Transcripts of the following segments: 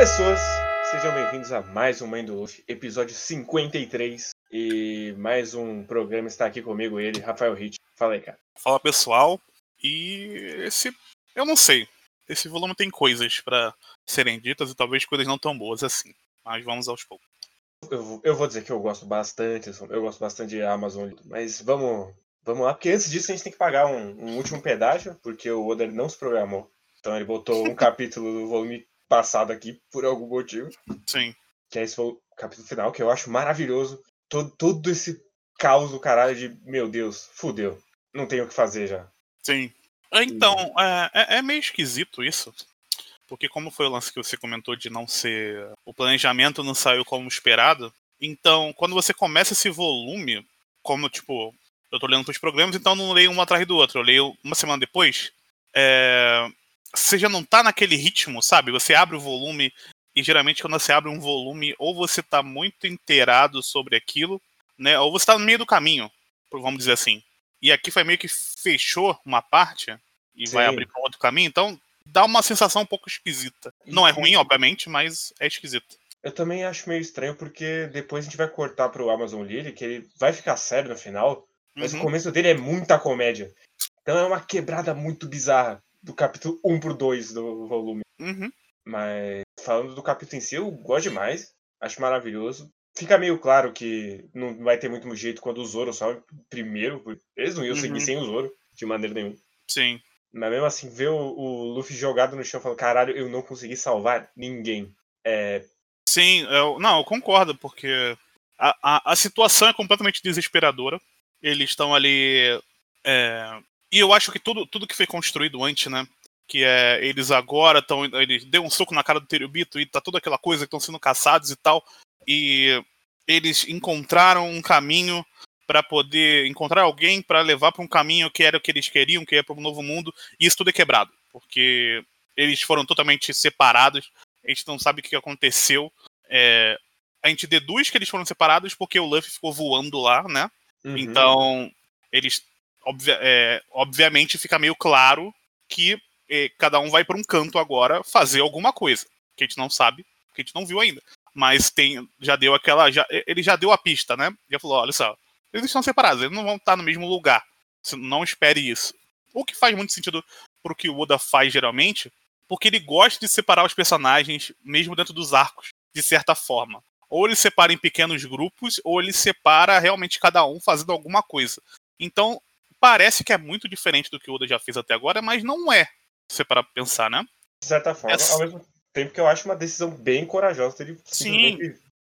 pessoas, sejam bem-vindos a mais um Mãe do Luffy, episódio 53. E mais um programa está aqui comigo, ele, Rafael Hit. Fala aí, cara. Fala pessoal, e esse. Eu não sei. Esse volume tem coisas pra serem ditas e talvez coisas não tão boas assim. Mas vamos aos poucos. Eu, vou- eu vou dizer que eu gosto bastante, eu gosto bastante de Amazon, mas vamos, vamos lá, porque antes disso a gente tem que pagar um, um último pedágio, porque o Oda ele não se programou. Então ele botou um capítulo do volume passado aqui por algum motivo. Sim. que é esse foi o capítulo final, que eu acho maravilhoso. Todo, todo esse caos do caralho de, meu Deus, fudeu. Não tem o que fazer já. Sim. Então, é, é- é meio esquisito isso. Porque como foi o lance que você comentou de não ser. O planejamento não saiu como esperado. Então, quando você começa esse volume, como tipo, eu tô lendo pros programas, então eu não leio um atrás do outro. Eu leio uma semana depois. É, você já não tá naquele ritmo, sabe? Você abre o volume. E geralmente quando você abre um volume, ou você tá muito inteirado sobre aquilo, né? Ou você tá no meio do caminho, vamos dizer assim. E aqui foi meio que fechou uma parte e vai Sim. abrir para outro caminho, então dá uma sensação um pouco esquisita. Não é ruim, obviamente, mas é esquisito. Eu também acho meio estranho, porque depois a gente vai cortar pro Amazon Lily, que ele vai ficar sério no final, mas o Uhum. começo dele é muita comédia. Então é uma quebrada muito bizarra do capítulo 1 pro 2 do volume. Uhum. Mas falando do capítulo em si, eu gosto demais. Acho maravilhoso. Fica meio claro que não vai ter muito jeito quando o Zoro sobe primeiro. Eles não iam seguir Uhum. sem o Zoro, de maneira nenhuma. Sim. Mas mesmo assim, ver o, o Luffy jogado no chão falando, caralho, eu não consegui salvar ninguém. É, Sim, eu, não, eu concordo, porque a, a, a situação é completamente desesperadora. Eles estão ali. é, e eu acho que tudo, tudo que foi construído antes, né? Que é eles agora estão. Eles deu um soco na cara do Terubito e tá toda aquela coisa que estão sendo caçados e tal. E eles encontraram um caminho para poder encontrar alguém para levar para um caminho que era o que eles queriam, que era para um novo mundo. E isso tudo é quebrado, porque eles foram totalmente separados. A gente não sabe o que aconteceu. É, a gente deduz que eles foram separados porque o Luffy ficou voando lá, né? uhum. Então, eles. Obvia- é, obviamente fica meio claro que é, cada um vai para um canto agora fazer alguma coisa. Que a gente não sabe, que a gente não viu ainda. Mas tem. Já deu aquela. Já, ele já deu a pista, né? Já falou: olha só, eles estão separados, eles não vão estar no mesmo lugar. Não espere isso. O que faz muito sentido pro que o Oda faz geralmente, porque ele gosta de separar os personagens, mesmo dentro dos arcos, de certa forma. Ou ele separa em pequenos grupos, ou ele separa realmente cada um fazendo alguma coisa. Então, parece que é muito diferente do que o Oda já fez até agora, mas não é, se você parar pra pensar, né? De certa forma, Essa- ao mesmo tempo que eu acho uma decisão bem corajosa dele Sim.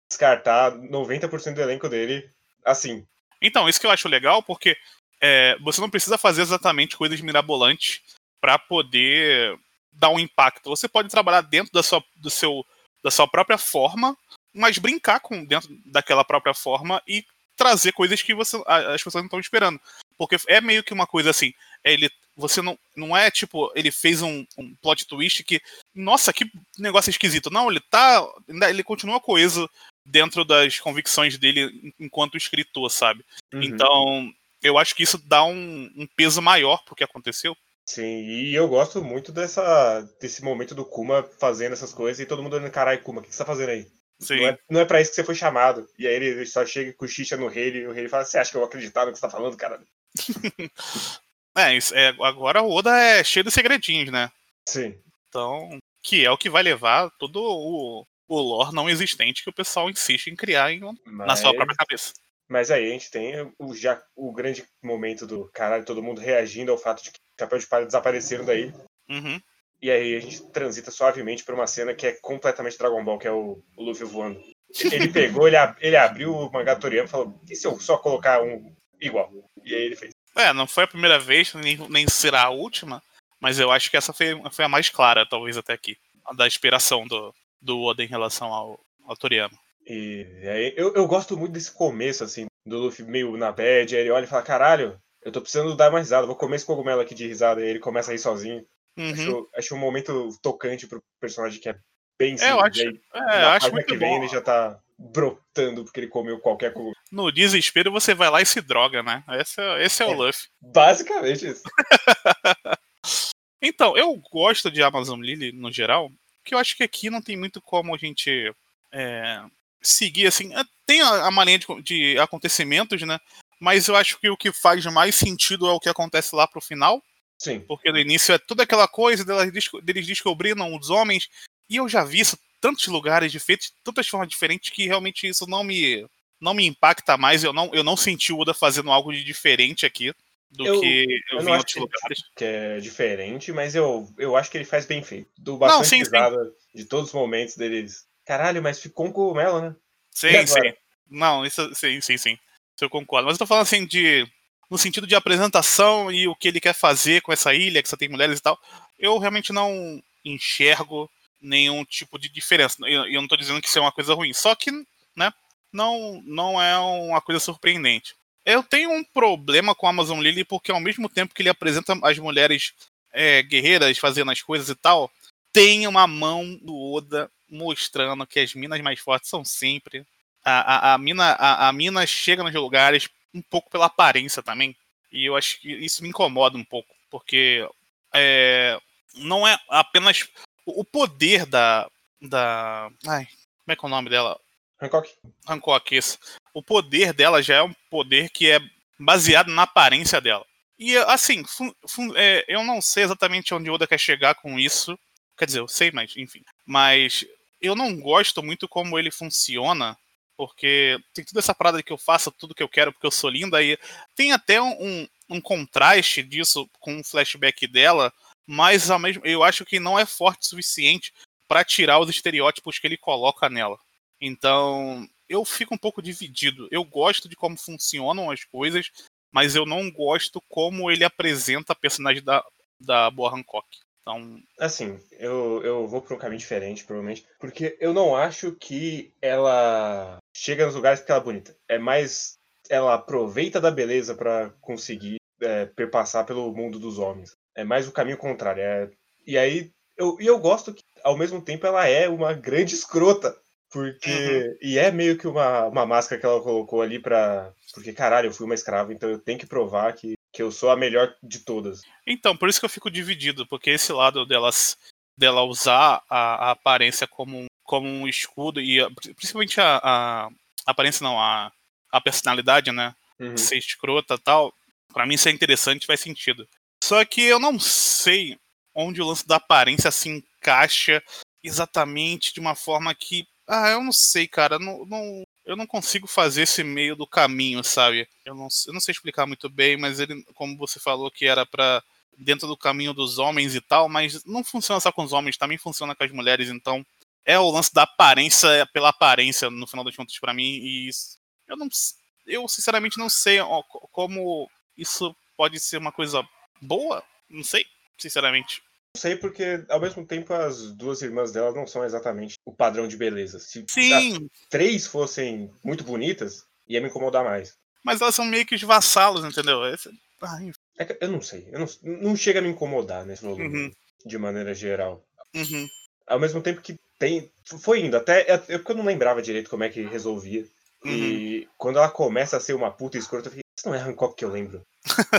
descartar 90% do elenco dele assim. Então, isso que eu acho legal, porque é, você não precisa fazer exatamente coisas mirabolantes para poder dar um impacto. Você pode trabalhar dentro da sua, do seu, da sua própria forma, mas brincar com dentro daquela própria forma e trazer coisas que você, as pessoas não estão esperando. Porque é meio que uma coisa assim, é ele, você não, não é tipo, ele fez um, um plot twist que, nossa, que negócio esquisito. Não, ele tá, ele continua coeso dentro das convicções dele enquanto escritor, sabe? Uhum. Então, eu acho que isso dá um, um peso maior pro que aconteceu. Sim, e eu gosto muito dessa, desse momento do Kuma fazendo essas coisas e todo mundo olhando, caralho, Kuma, o que você tá fazendo aí? Sim. Não é, não é pra isso que você foi chamado. E aí ele só chega com xixa no rei e o rei fala, você acha que eu vou acreditar no que você tá falando, cara? É, é, agora o Oda é cheio de segredinhos, né? Sim. Então, que é o que vai levar todo o, o lore não existente que o pessoal insiste em criar em- na Mas, sua própria cabeça. mas aí a gente tem o, já, o grande momento do caralho, todo mundo reagindo ao fato de que o Chapéu de Palha desapareceram daí. Uhum. E aí a gente transita suavemente pra uma cena que é completamente Dragon Ball, que é o, o Luffy voando. Ele pegou, ele, ab- ele abriu o mangá Toriyama e falou, e se eu só colocar um igual? E aí ele fez. É, não foi a primeira vez, nem, nem será a última, mas eu acho que essa foi, foi a mais clara, talvez até aqui, a da inspiração do, do Oda em relação ao, ao Toriyama. E aí eu, eu gosto muito desse começo, assim, do Luffy meio na bad, aí ele olha e fala, caralho, eu tô precisando dar mais risada, vou comer esse cogumelo aqui de risada, e ele começa a rir sozinho. Uhum. Acho, acho um momento tocante pro personagem que é bem É, eu simples, acho, aí, é, eu acho muito que vem bom. ele já tá brotando porque ele comeu qualquer coisa. No desespero você vai lá e se droga, né? Esse é, esse é o É. Luffy. Basicamente isso. Então, eu gosto de Amazon Lily no geral, porque eu acho que aqui não tem muito como a gente é, seguir assim. É, tem a, a de, de, acontecimentos, né? Mas eu acho que o que faz mais sentido é o que acontece lá pro final. Sim. Porque no início é toda aquela coisa deles, deles descobrindo os homens. E eu já vi isso tantos lugares diferentes, tantas formas diferentes, que realmente isso não me, não me impacta mais. Eu não, eu não senti o Oda fazendo algo de diferente aqui do Eu- que eu, eu vi não em acho outros que- lugares. que é diferente, mas eu, eu acho que ele faz bem feito. Do bastante sim, sim. risada de todos os momentos deles. Caralho, mas ficou um cogumelo, né? Sim, sim. Não, isso sim, sim, sim. Eu concordo. Mas eu tô falando assim de. No sentido de apresentação e o que ele quer fazer com essa ilha, que só tem mulheres e tal. Eu realmente não enxergo nenhum tipo de diferença. Eu, eu não tô dizendo que isso é uma coisa ruim. Só que, né, não, não é uma coisa surpreendente. Eu tenho um problema com a Amazon Lily porque ao mesmo tempo que ele apresenta as mulheres é, guerreiras fazendo as coisas e tal, tem uma mão do Oda mostrando que as minas mais fortes são sempre. A, a, a, mina, a, a mina chega nos lugares um pouco pela aparência também. E eu acho que isso me incomoda um pouco. Porque é, não é apenas o o poder da. da. Ai, como é que é o nome dela? Hancock? Hancock, isso. O poder dela já é um poder que é baseado na aparência dela. E assim, é, eu não sei exatamente onde Oda quer chegar com isso. Quer dizer, eu sei, mas enfim. Mas eu não gosto muito como ele funciona. Porque tem toda essa parada de que eu faça tudo que eu quero porque eu sou linda. E tem até um, um, um contraste disso com o flashback dela. Mas ao mesmo, eu acho que não é forte o suficiente para tirar os estereótipos que ele coloca nela. Então, eu fico um pouco dividido. Eu gosto de como funcionam as coisas, mas eu não gosto como ele apresenta a personagem da, da Boa Hancock. Então, Assim, eu, eu vou pra um caminho diferente, provavelmente. Porque eu não acho que ela chega nos lugares porque ela é bonita. É mais. Ela aproveita da beleza pra conseguir é, perpassar pelo mundo dos homens. É mais o caminho contrário. é- E aí. Eu, e eu gosto que, ao mesmo tempo, ela é uma grande escrota. Porque. E é meio que uma, uma máscara que ela colocou ali pra. Porque, caralho, eu fui uma escrava, então eu tenho que provar que, que eu sou a melhor de todas. então, por isso que eu fico dividido, porque esse lado delas, dela usar a, a aparência como, um- como um escudo, e a- principalmente a, a aparência não, a, a personalidade, né? Uhum. ser escrota e tal, pra mim isso é interessante, faz sentido. Só que eu não sei onde o lance da aparência se encaixa exatamente de uma forma que. Ah, eu não sei, cara. Não, não- eu não consigo fazer esse meio do caminho, sabe? Eu não, eu não sei explicar muito bem, mas ele, como você falou, que era pra. dentro do caminho dos homens e tal, mas não funciona só com os homens, também funciona com as mulheres, então. É o lance da aparência é pela aparência, no final das contas, pra mim, e isso- eu não eu sinceramente não sei ó, co- como isso pode ser uma coisa boa. Não sei, sinceramente. Não sei, porque ao mesmo tempo as duas irmãs dela não são exatamente o padrão de beleza. Se Sim, três fossem muito bonitas, ia me incomodar mais. mas elas são meio que os vassalos, entendeu? Esse- ah, enfim. É eu não sei, eu não, não chega a me incomodar nesse volume, Uhum. de maneira geral. Uhum. Ao mesmo tempo que tem. Foi indo, até. É é porque eu não lembrava direito como é que resolvia. Uhum. E quando ela começa a ser uma puta escrota, eu fiquei, isso não é Hancock que eu lembro. o que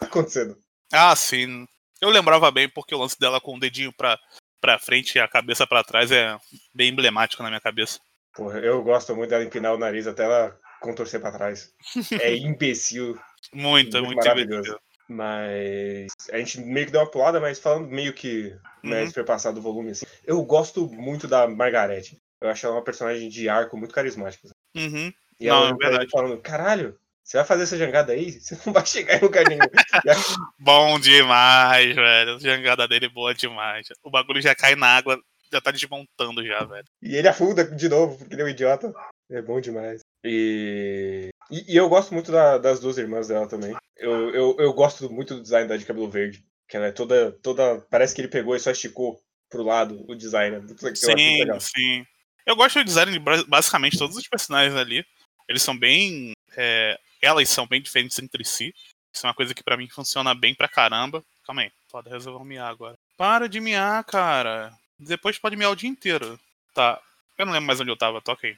tá acontecendo? Ah, sim. Eu lembrava bem porque o lance dela com o dedinho pra, pra frente e a cabeça pra trás é bem emblemático na minha cabeça. Porra, eu gosto muito dela empinar o nariz até ela contorcer pra trás. É imbecil. Muito, é Muito muito maravilhoso. divertido. Mas a gente meio que deu uma pulada, mas falando meio que né, Uhum. superpassado do volume, assim. Eu gosto muito da Margarete. Eu acho ela uma personagem de arco muito carismática. Uhum. E Não, ela é verdade. falando, caralho, você vai fazer essa jangada aí? Você não vai chegar em lugar nenhum. Bom demais, velho. A jangada dele é boa demais. O bagulho já cai na água, já tá desmontando já, velho. e ele afunda de novo, porque ele é um idiota. É bom demais. E, e, e eu gosto muito da- das duas irmãs dela também. Eu, eu, eu gosto muito do design da de cabelo verde. Que ela é toda, toda. Parece que ele pegou e só esticou pro lado o design. É muito- muito Sim, legal. sim. Eu gosto do design de basicamente todos os personagens ali. Eles são bem. é, elas são bem diferentes entre si. Isso é uma coisa que pra mim funciona bem pra caramba. Calma aí, pode resolver miar agora. Para de miar, cara. Depois pode miar o dia inteiro. Tá. Eu não lembro mais onde eu tava, toca aí.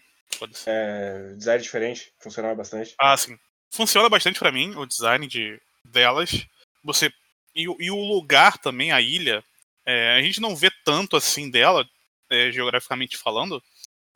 É, design diferente, funcionava bastante. Ah, sim. Funciona bastante pra mim o design de delas. Você e, o- e o lugar também, a ilha. é, a gente não vê tanto assim dela. é, geograficamente falando,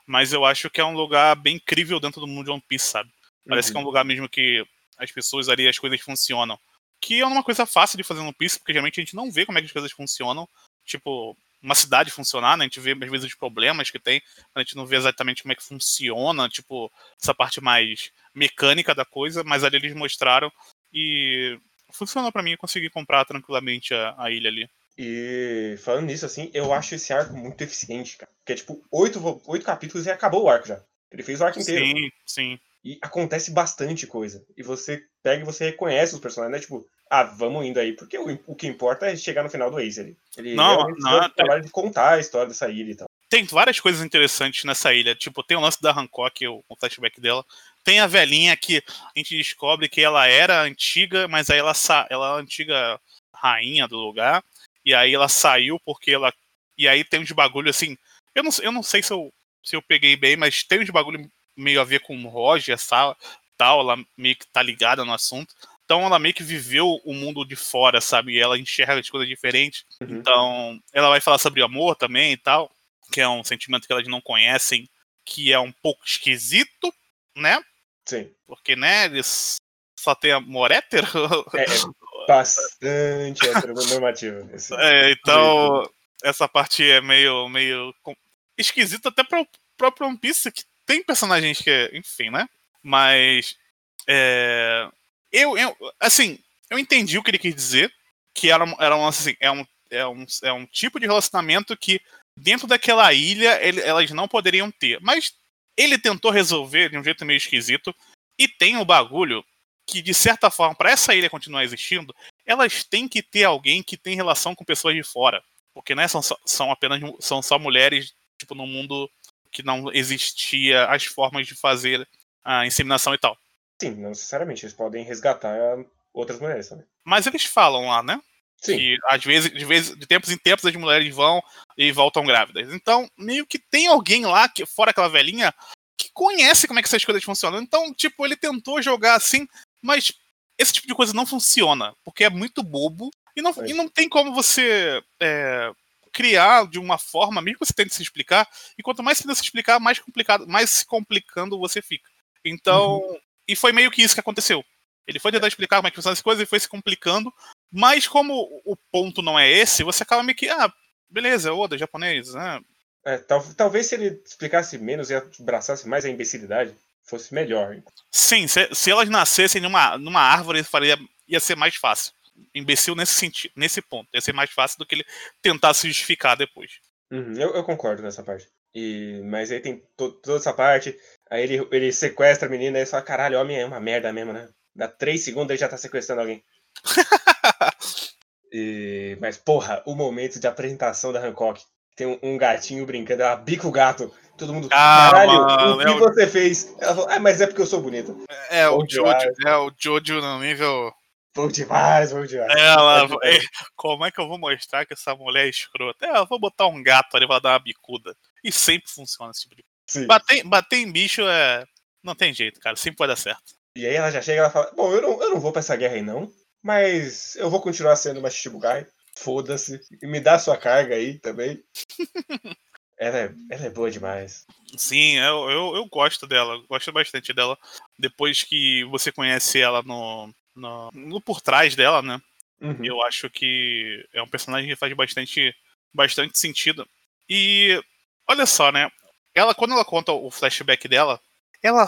mas eu acho que é um lugar bem incrível dentro do mundo de One Piece, sabe? Parece uhum. que é um lugar mesmo que as pessoas ali, as coisas funcionam. Que é uma coisa fácil de fazer no One Piece, porque geralmente a gente não vê como é que as coisas funcionam. Tipo, uma cidade funcionar, né? A gente vê às vezes os problemas que tem, a gente não vê exatamente como é que funciona, tipo, essa parte mais mecânica da coisa, mas ali eles mostraram e funcionou para mim, eu consegui comprar tranquilamente a, a ilha ali. E falando nisso, assim, eu acho esse arco muito eficiente, cara. Porque é tipo, oito, oito capítulos e acabou o arco já. Ele fez o arco inteiro. Sim, sim. E acontece bastante coisa. E você pega e você reconhece os personagens, né? Tipo, ah, vamos indo aí, porque o, o que importa é chegar no final do Ace ali. Ele não, não, trabalho de contar a história dessa ilha e tal. Tem várias coisas interessantes nessa ilha. Tipo, tem o lance da Hancock, o, o flashback dela. Tem a velhinha que a gente descobre que ela era antiga, mas aí ela, ela é a antiga rainha do lugar. E aí ela saiu porque ela. E aí tem uns bagulho assim. Eu não, eu não sei se eu, se eu peguei bem, mas tem uns bagulho meio a ver com o Roger, tal, tal, ela meio que tá ligada no assunto. Então ela meio que viveu o mundo de fora, sabe? E ela enxerga as coisas diferentes. Uhum. Então ela vai falar sobre amor também e tal, que é um sentimento que elas não conhecem, que é um pouco esquisito, né? Sim. Porque, né, eles só tem amor hétero. É, é bastante heteronormativo. É, então essa parte é meio, meio esquisita até para o próprio One Piece, que tem personagens que, enfim, né? Mas é, eu, eu, assim, eu entendi o que ele quis dizer, que era, era um, assim, é, um, é, um, é um tipo de relacionamento que dentro daquela ilha ele, elas não poderiam ter. Mas ele tentou resolver de um jeito meio esquisito. E tem o bagulho que, de certa forma, para essa ilha continuar existindo, elas têm que ter alguém que tem relação com pessoas de fora. Porque né, são, são apenas são só mulheres, tipo, no mundo que não existia as formas de fazer a inseminação e tal. Sim, não necessariamente. Eles podem resgatar outras mulheres também. Mas eles falam lá, né? Sim. Que às vezes, de, vez, de tempos em tempos, as mulheres vão e voltam grávidas. Então, meio que tem alguém lá, que, fora aquela velhinha, que conhece como é que essas coisas funcionam. Então, tipo, ele tentou jogar assim, mas esse tipo de coisa não funciona, porque é muito bobo e não, é. e não tem como você é, criar de uma forma, mesmo que você tente se explicar, e quanto mais você tenta se explicar, mais complicado, mais se complicando você fica. Então, uhum. E foi meio que isso que aconteceu. Ele foi tentar explicar como é que funcionam as coisas e foi se complicando. Mas como o ponto não é esse, você acaba meio que, ah, beleza, Oda, japonês, né? É, tal, talvez se ele explicasse menos e abraçasse mais a imbecilidade, fosse melhor. Sim, se, se elas nascessem numa, numa árvore, faria, ia ser mais fácil. Imbecil nesse sentido, nesse ponto. Ia ser mais fácil do que ele tentar se justificar depois. Uhum, eu, eu, concordo nessa parte. E, mas aí tem to, toda essa parte. Aí ele, ele sequestra a menina e fala, caralho, homem é uma merda mesmo, né? Dá três segundos ele já tá sequestrando alguém. e, mas, porra, o momento de apresentação da Hancock. Tem um, gatinho brincando, ela bica o gato. Todo mundo, ah, caralho, mano, o que é você fez? Ela falou, ah, mas é porque eu sou bonita. É, o Jojo, é o Jojo no nível... Bom demais, bom demais. Ela, é, como é que eu vou mostrar que essa mulher é escrota? É, eu vou botar um gato ali pra dar uma bicuda. E sempre funciona esse tipo de Bater, bater em bicho é. Não tem jeito, cara. Sempre pode dar certo. E aí ela já chega e ela fala: Bom, eu não, eu não vou pra essa guerra aí não, mas eu vou continuar sendo uma Shichibukai. Foda-se. E me dá sua carga aí também. ela, é, ela é boa demais. Sim, eu, eu, eu gosto dela. Gosto bastante dela. Depois que você conhece ela no, no, no por trás dela, né? Uhum. Eu acho que é um personagem que faz bastante, bastante sentido. E olha só, né? ela quando ela conta o flashback dela, ela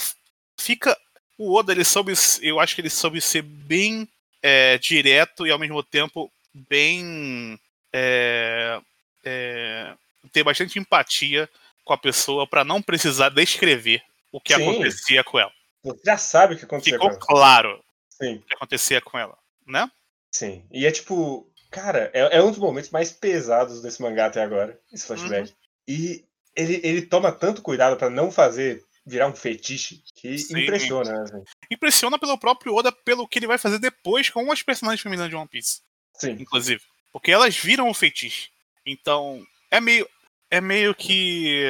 fica o Oda ele soube, eu acho que ele soube ser bem é, direto e ao mesmo tempo bem é, é, ter bastante empatia com a pessoa para não precisar descrever o que Sim. acontecia com ela. Você já sabe o que acontecia Ficou com ela. claro Sim. o que acontecia com ela, né? Sim. E é tipo, cara, é, é um dos momentos mais pesados desse mangá até agora, esse flashback. Uhum. E ele, ele toma tanto cuidado para não fazer virar um fetiche que Sim. impressiona. Né? Assim. Impressiona pelo próprio Oda, pelo que ele vai fazer depois com as personagens femininas de One Piece. Sim. Inclusive. Porque elas viram o fetiche. Então, é meio. É meio que.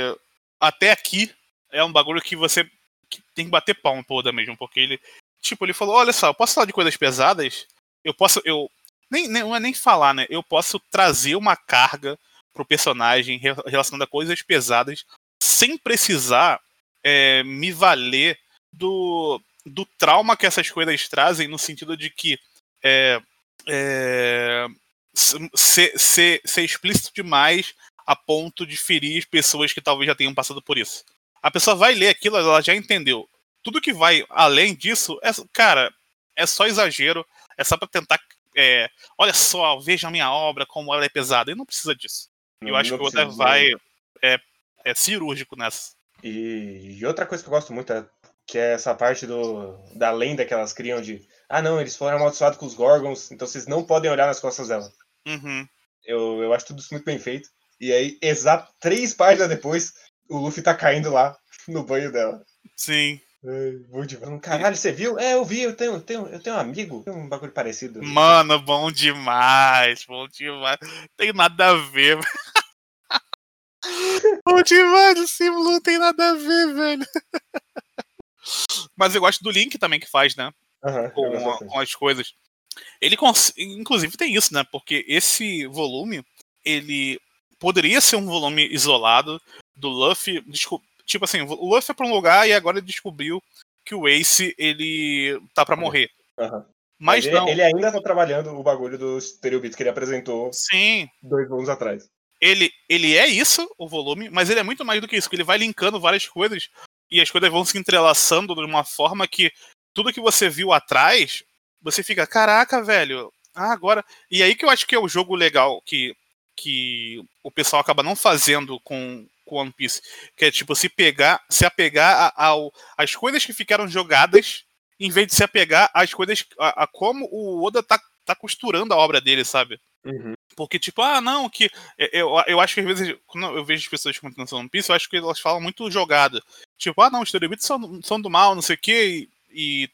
Até aqui é um bagulho que você que tem que bater palma pro Oda mesmo. Porque ele. Tipo, ele falou: olha só, eu posso falar de coisas pesadas. Eu posso. Eu. Nem, nem, não é nem falar, né? Eu posso trazer uma carga pro personagem, relacionando a coisas pesadas, sem precisar é, me valer do, do trauma que essas coisas trazem, no sentido de que é, é, ser, ser, ser explícito demais a ponto de ferir pessoas que talvez já tenham passado por isso. A pessoa vai ler aquilo, ela já entendeu. Tudo que vai além disso, é, cara, é só exagero, é só para tentar. É, olha só, veja a minha obra, como ela é pesada. E não precisa disso. Não, eu acho que o Oda vai. É, é cirúrgico nessa. E, e, outra coisa que eu gosto muito é que é essa parte do, da lenda que elas criam de ah não, eles foram amaldiçoados com os Gorgons, então vocês não podem olhar nas costas dela. Uhum. Eu, eu acho tudo isso muito bem feito. E aí, exato três páginas depois, o Luffy tá caindo lá no banho dela. Sim. É, Caralho, você viu? É, eu vi, eu tenho, tenho, eu tenho um amigo, tem um bagulho parecido. Mano, bom demais, bom demais. Tem nada a ver. bom demais, o símbolo não tem nada a ver, velho. Mas eu gosto do Link também que faz, né? Uhum, com, com, as coisas. Ele inclusive tem isso, né? Porque esse volume, ele poderia ser um volume isolado do Luffy. Tipo assim, o Luffy foi pra um lugar e agora ele descobriu que o Ace ele tá para morrer. Uhum. Mas, Mas não. Ele, ainda tá trabalhando o bagulho do Stereobit que ele apresentou Sim. dois volumes atrás. Ele, ele é isso, o volume, mas ele é muito mais do que isso, porque ele vai linkando várias coisas e as coisas vão se entrelaçando de uma forma que tudo que você viu atrás, você fica, caraca, velho, ah, agora. E aí que eu acho que é o jogo legal que, que o pessoal acaba não fazendo com, com One Piece. Que é tipo, se pegar, se apegar ao, às coisas que ficaram jogadas, em vez de se apegar às coisas. a, a como o Oda tá, tá costurando a obra dele, sabe? Uhum. Porque, tipo, ah, não, que. Eu, eu acho que às vezes, quando eu vejo as pessoas comentando One Piece, eu acho que elas falam muito jogada. Tipo, ah, não, os Storybeats são, são do mal, não sei o quê e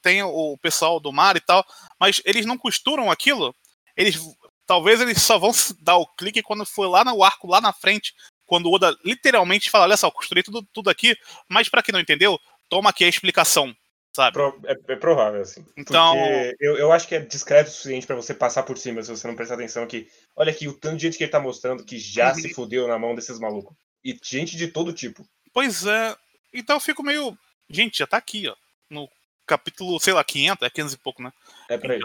tem o pessoal do mar e tal, mas eles não costuram aquilo. Eles talvez eles só vão dar o clique quando for lá no arco lá na frente, quando o Oda literalmente fala, olha só, eu costurei tudo, tudo aqui, mas para quem não entendeu, toma aqui a explicação, sabe? É, é provável, assim. Então, eu, eu acho que é discreto o suficiente para você passar por cima, se você não prestar atenção que, olha aqui, o tanto de gente que ele tá mostrando que já uhum. se fudeu na mão desses malucos. E gente de todo tipo. Pois é. Então eu fico meio, gente, já tá aqui, ó, no capítulo, sei lá, 500, é 500 e pouco, né? É pra ele.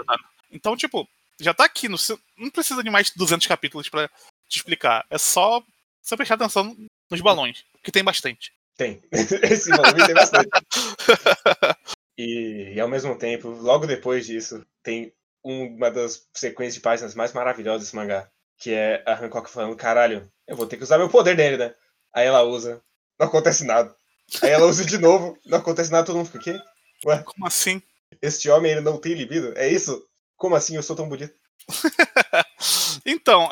Então, tipo, já tá aqui, no, não precisa de mais de 200 capítulos para te explicar. É só você prestar atenção nos balões, que tem bastante. Tem. Esse volume tem bastante. E, e, ao mesmo tempo, logo depois disso, tem uma das sequências de páginas mais maravilhosas desse mangá, que é a Hancock falando, caralho, eu vou ter que usar meu poder dele, né? Aí ela usa, não acontece nada. Aí ela usa de novo, não acontece nada, todo mundo fica, o quê? Ué? Como assim? Este homem ele não tem libido? É isso? Como assim eu sou tão bonito? então,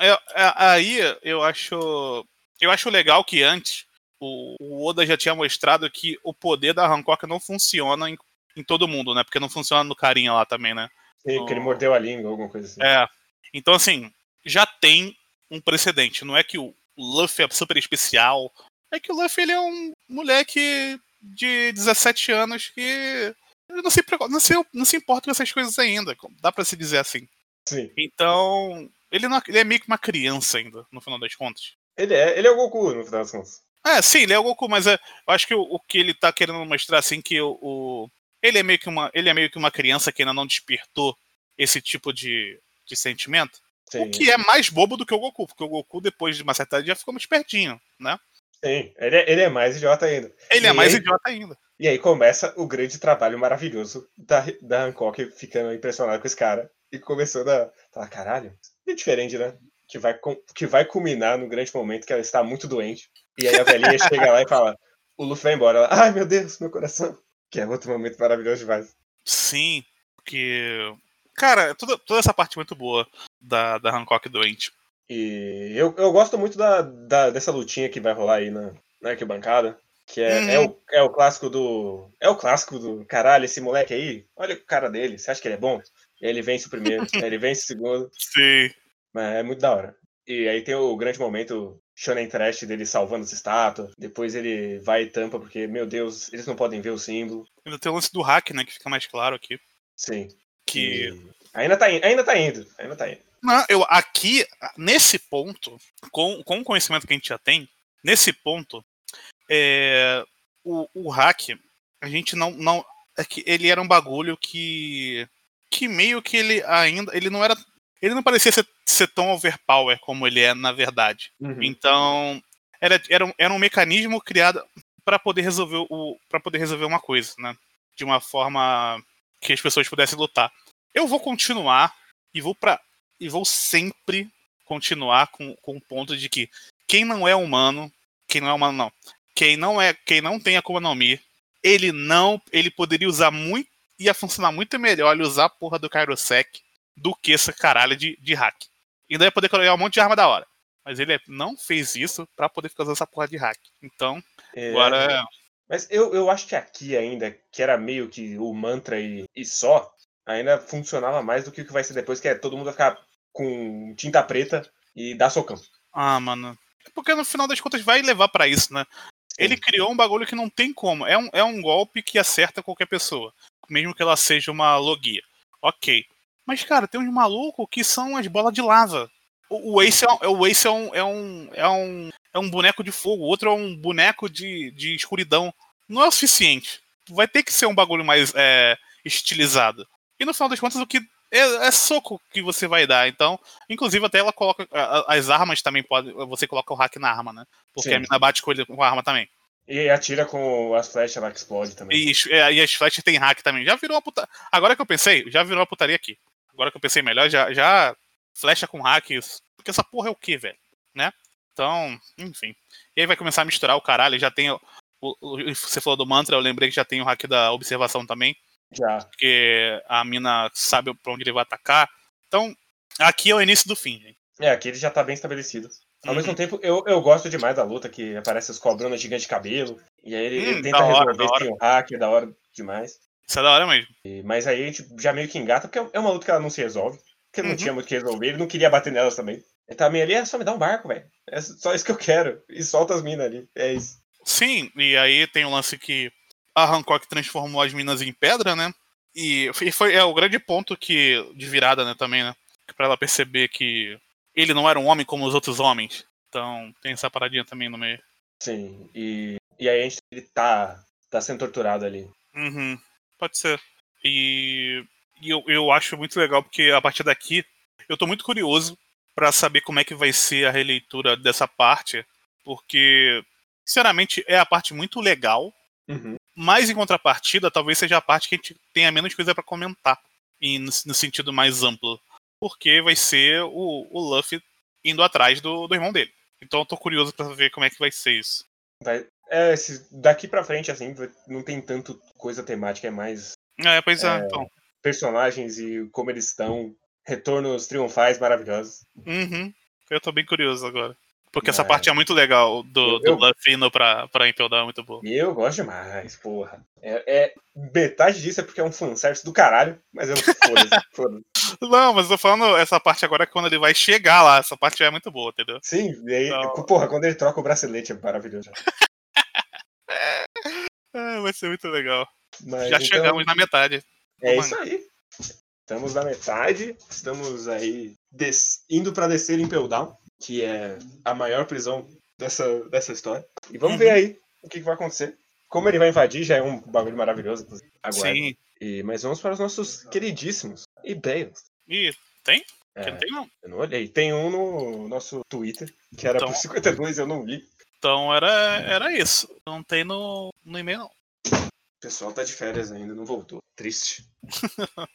aí eu acho. Eu acho legal que antes o, o, Oda já tinha mostrado que o poder da Hancock não funciona em, em todo mundo, né? Porque não funciona no carinha lá também, né? Sim, no... que ele mordeu a língua, alguma coisa assim. É. Então, assim, já tem um precedente. Não é que o Luffy é super especial. É que o Luffy ele é um moleque de 17 anos que não se, não se, não se importa com essas coisas ainda. Dá para se dizer assim. Sim. Então, ele, não, ele é meio que uma criança ainda, no final das contas. Ele é, ele é o Goku, no final das contas. É, sim, ele é o Goku, mas é, eu acho que o, o, que ele tá querendo mostrar, assim, que o, o, ele, é meio que uma, ele é meio que uma criança que ainda não despertou esse tipo de, de sentimento. Sim. O que é mais bobo do que o Goku, porque o Goku, depois de uma certa idade, já ficou mais espertinho, né? Sim, ele é, ele é mais idiota ainda. Ele é e é mais aí, idiota ainda. E aí começa o grande trabalho maravilhoso da, da Hancock ficando impressionado com esse cara. E começando a falar, caralho, é diferente, né? Que vai, que vai culminar no grande momento que ela está muito doente. E aí a velhinha chega lá e fala, o Luffy vai embora. Ela, Ai, meu Deus, meu coração. Que é outro momento maravilhoso demais. Sim, porque... Cara, toda, toda essa parte muito boa da, da Hancock doente. E eu, eu gosto muito da, da, dessa lutinha que vai rolar aí na, na arquibancada. Que é, uhum. é, o, é o clássico do. É o clássico do caralho, esse moleque aí, olha o cara dele, você acha que ele é bom? Ele vence o primeiro, ele vence o segundo. Sim. Mas é muito da hora. E aí tem o grande momento Shonen Trash dele salvando essa estátua. Depois ele vai e tampa, porque, meu Deus, eles não podem ver o símbolo. Ainda tem o lance do hack, né? Que fica mais claro aqui. Sim. Que. E... Ainda tá, ainda tá indo, ainda tá indo. Não, eu aqui, nesse ponto, com, com o conhecimento que a gente já tem, nesse ponto, é, o, o hack, a gente não, não. É que ele era um bagulho que. Que meio que ele ainda. Ele não era. Ele não parecia ser, ser tão overpower como ele é na verdade. Uhum. Então. Era, era, um, era um mecanismo criado para poder resolver o para poder resolver uma coisa, né? De uma forma que as pessoas pudessem lutar. Eu vou continuar e vou para e vou sempre continuar com, com o ponto de que quem não é humano, quem não é humano não, quem não é, quem não tem Akuma no Mi, ele não, ele poderia usar muito, ia funcionar muito melhor ele usar a porra do Kairosek do que essa caralho de, de hack. Ainda ia poder colocar um monte de arma da hora. Mas ele não fez isso para poder ficar usando essa porra de hack. Então, É, agora. Mas eu, eu acho que aqui ainda, que era meio que o mantra e, e só, ainda funcionava mais do que o que vai ser depois, que é todo mundo vai ficar com tinta preta e dar socão. Ah, mano. Porque no final das contas vai levar pra isso, né? Ele criou um bagulho que não tem como. É um, é um golpe que acerta qualquer pessoa. Mesmo que ela seja uma logia. Ok. Mas, cara, tem uns malucos que são as bolas de lava. O, o Ace, é, um- o Ace é, um, é, um, é, um, é um boneco de fogo, o outro é um boneco de, de escuridão. Não é o suficiente. Vai ter que ser um bagulho mais é, estilizado. E no final das contas, o que é, é soco que você vai dar. Então, inclusive, até ela coloca. As armas também podem. Você coloca o hack na arma, né? Porque Sim. a mina bate com, ele, com a arma também. E atira com as flechas lá que explode também. E, as- é, e as flechas tem hack também. Já virou uma puta. Agora que eu pensei, já virou uma putaria aqui. Agora que eu pensei melhor, já, já flecha com hack. isso- Porque essa porra é o que, velho? Né? Então, enfim. E aí vai começar a misturar o caralho. Já tem. O- o- você falou do mantra, eu lembrei que já tem o hack da observação também. Já. Porque a mina sabe pra onde ele vai atacar. Então, aqui é o início do fim, gente. É, aqui ele já tá bem estabelecido. Ao Uhum. mesmo tempo, eu, eu gosto demais da luta, que aparece os cobronas gigantes de cabelo. E aí ele, Hum, ele tenta hora, resolver sem o hack, é da hora demais. Isso é da hora mesmo. E- mas aí a gente já meio que engata, porque é uma luta que ela não se resolve. Porque não Uhum. tinha muito o que resolver, ele não queria bater nelas também. Ele tá meio ali, é só me dar um barco, velho. É só isso que eu quero. E solta as minas ali. É isso. Sim, e aí tem o lance que a Hancock transformou as minas em pedra, né? E foi, é o grande ponto que de virada, né, também, né? Pra ela perceber que ele não era um homem como os outros homens. Então tem essa paradinha também no meio. Sim. E, e aí a gente ele tá, tá sendo torturado ali. Uhum, pode ser. E, e eu, eu acho muito legal porque a partir daqui eu tô muito curioso pra saber como é que vai ser a releitura dessa parte, porque sinceramente é a parte muito legal Uhum. Mas em contrapartida, talvez seja a parte que a gente tenha menos coisa pra comentar. No, no sentido mais amplo. Porque vai ser o, o Luffy indo atrás do, do irmão dele. Então eu tô curioso pra ver como é que vai ser isso. Vai- é, esse- daqui pra frente, assim, não tem tanto coisa temática, é mais É, pois é, É. então. personagens e como eles estão. Retornos triunfais maravilhosos. Uhum. Eu tô bem curioso agora. Porque essa É. parte é muito legal do, do Eu- Luffy indo pra, pra Impel Down, é muito boa. Eu gosto demais, porra. É, é- metade disso é porque é um fanservice do caralho, mas eu foda-se, foda-se. Não, mas eu tô falando essa parte agora que quando ele vai chegar lá, essa parte é muito boa, entendeu? Sim, e aí, Não. porra, quando ele troca o bracelete é maravilhoso. É, vai ser muito legal. Mas, já então, chegamos na metade. É isso aí. Estamos na metade, estamos aí des- indo pra descer em Peldown, que é a maior prisão dessa, dessa história. E vamos Uhum. ver aí o que, que vai acontecer. Como ele vai invadir já é um bagulho maravilhoso. inclusive. Agora. Sim. E, mas vamos para os nossos queridíssimos e-mails. E tem? É, não tem não. eu não olhei. Tem um no nosso Twitter, que era Então- por 52 eu não li. Então era, era isso. Não tem no, no e-mail, não. O pessoal tá de férias ainda, não voltou. Triste.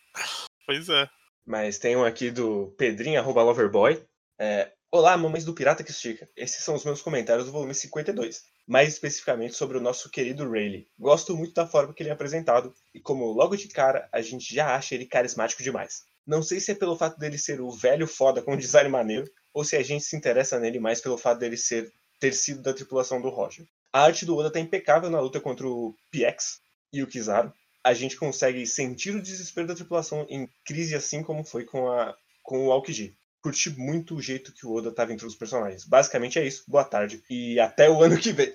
Pois é. Mas tem um aqui do Pedrinho, arroba Loverboy. É, Olá, mamães do Pirata que Estica. Esses são os meus comentários do volume 52. Mais especificamente sobre o nosso querido Rayleigh. Gosto muito da forma que ele é apresentado. E como logo de cara a gente já acha ele carismático demais. Não sei se é pelo fato dele ser o velho foda com design maneiro, ou se a gente se interessa nele mais pelo fato dele ser ter sido da tripulação do Roger. A arte do Oda tá impecável na luta contra o PX e o Kizaru. A gente consegue sentir o desespero da tripulação em crise assim como foi com, a, com o Aokiji. Curti muito o jeito que o Oda tava entre os personagens. Basicamente é isso. Boa tarde. E até o ano que vem.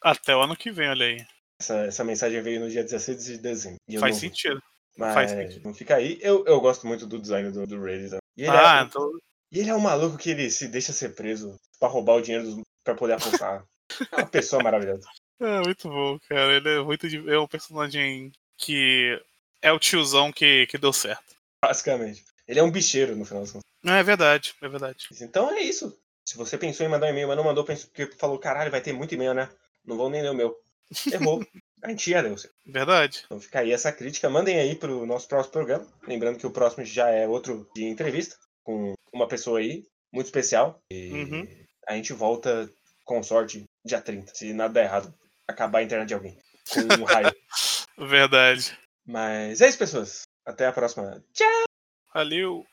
Até o ano que vem, olha aí. Essa, essa mensagem veio no dia 16 de dezembro. Faz vi. sentido. Mas faz sentido. não fica aí. Eu, eu gosto muito do design do, do Rayleigh. E ele, Ah, é, então. e ele é um maluco que ele se deixa ser preso pra roubar o dinheiro dos, pra poder apostar. É uma pessoa maravilhosa. É muito bom, cara. Ele é muito. É um personagem que é o tiozão que, que deu certo. Basicamente. Ele é um bicheiro, no final das contas. Não, é verdade, é verdade. Então é isso. Se você pensou em mandar um e-mail, mas não mandou pensou- porque falou, caralho, vai ter muito e-mail, né? Não vou nem ler o meu. Errou. A gente ia ler o seu. Verdade. Então fica aí essa crítica. Mandem aí pro nosso próximo programa. Lembrando que o próximo já é outro de entrevista com uma pessoa aí muito especial. E Uhum. a gente volta com sorte dia 30. Se nada der errado, acabar a internet de alguém. Com um raio. Verdade. Mas é isso, pessoas. Até a próxima. Tchau! Valeu.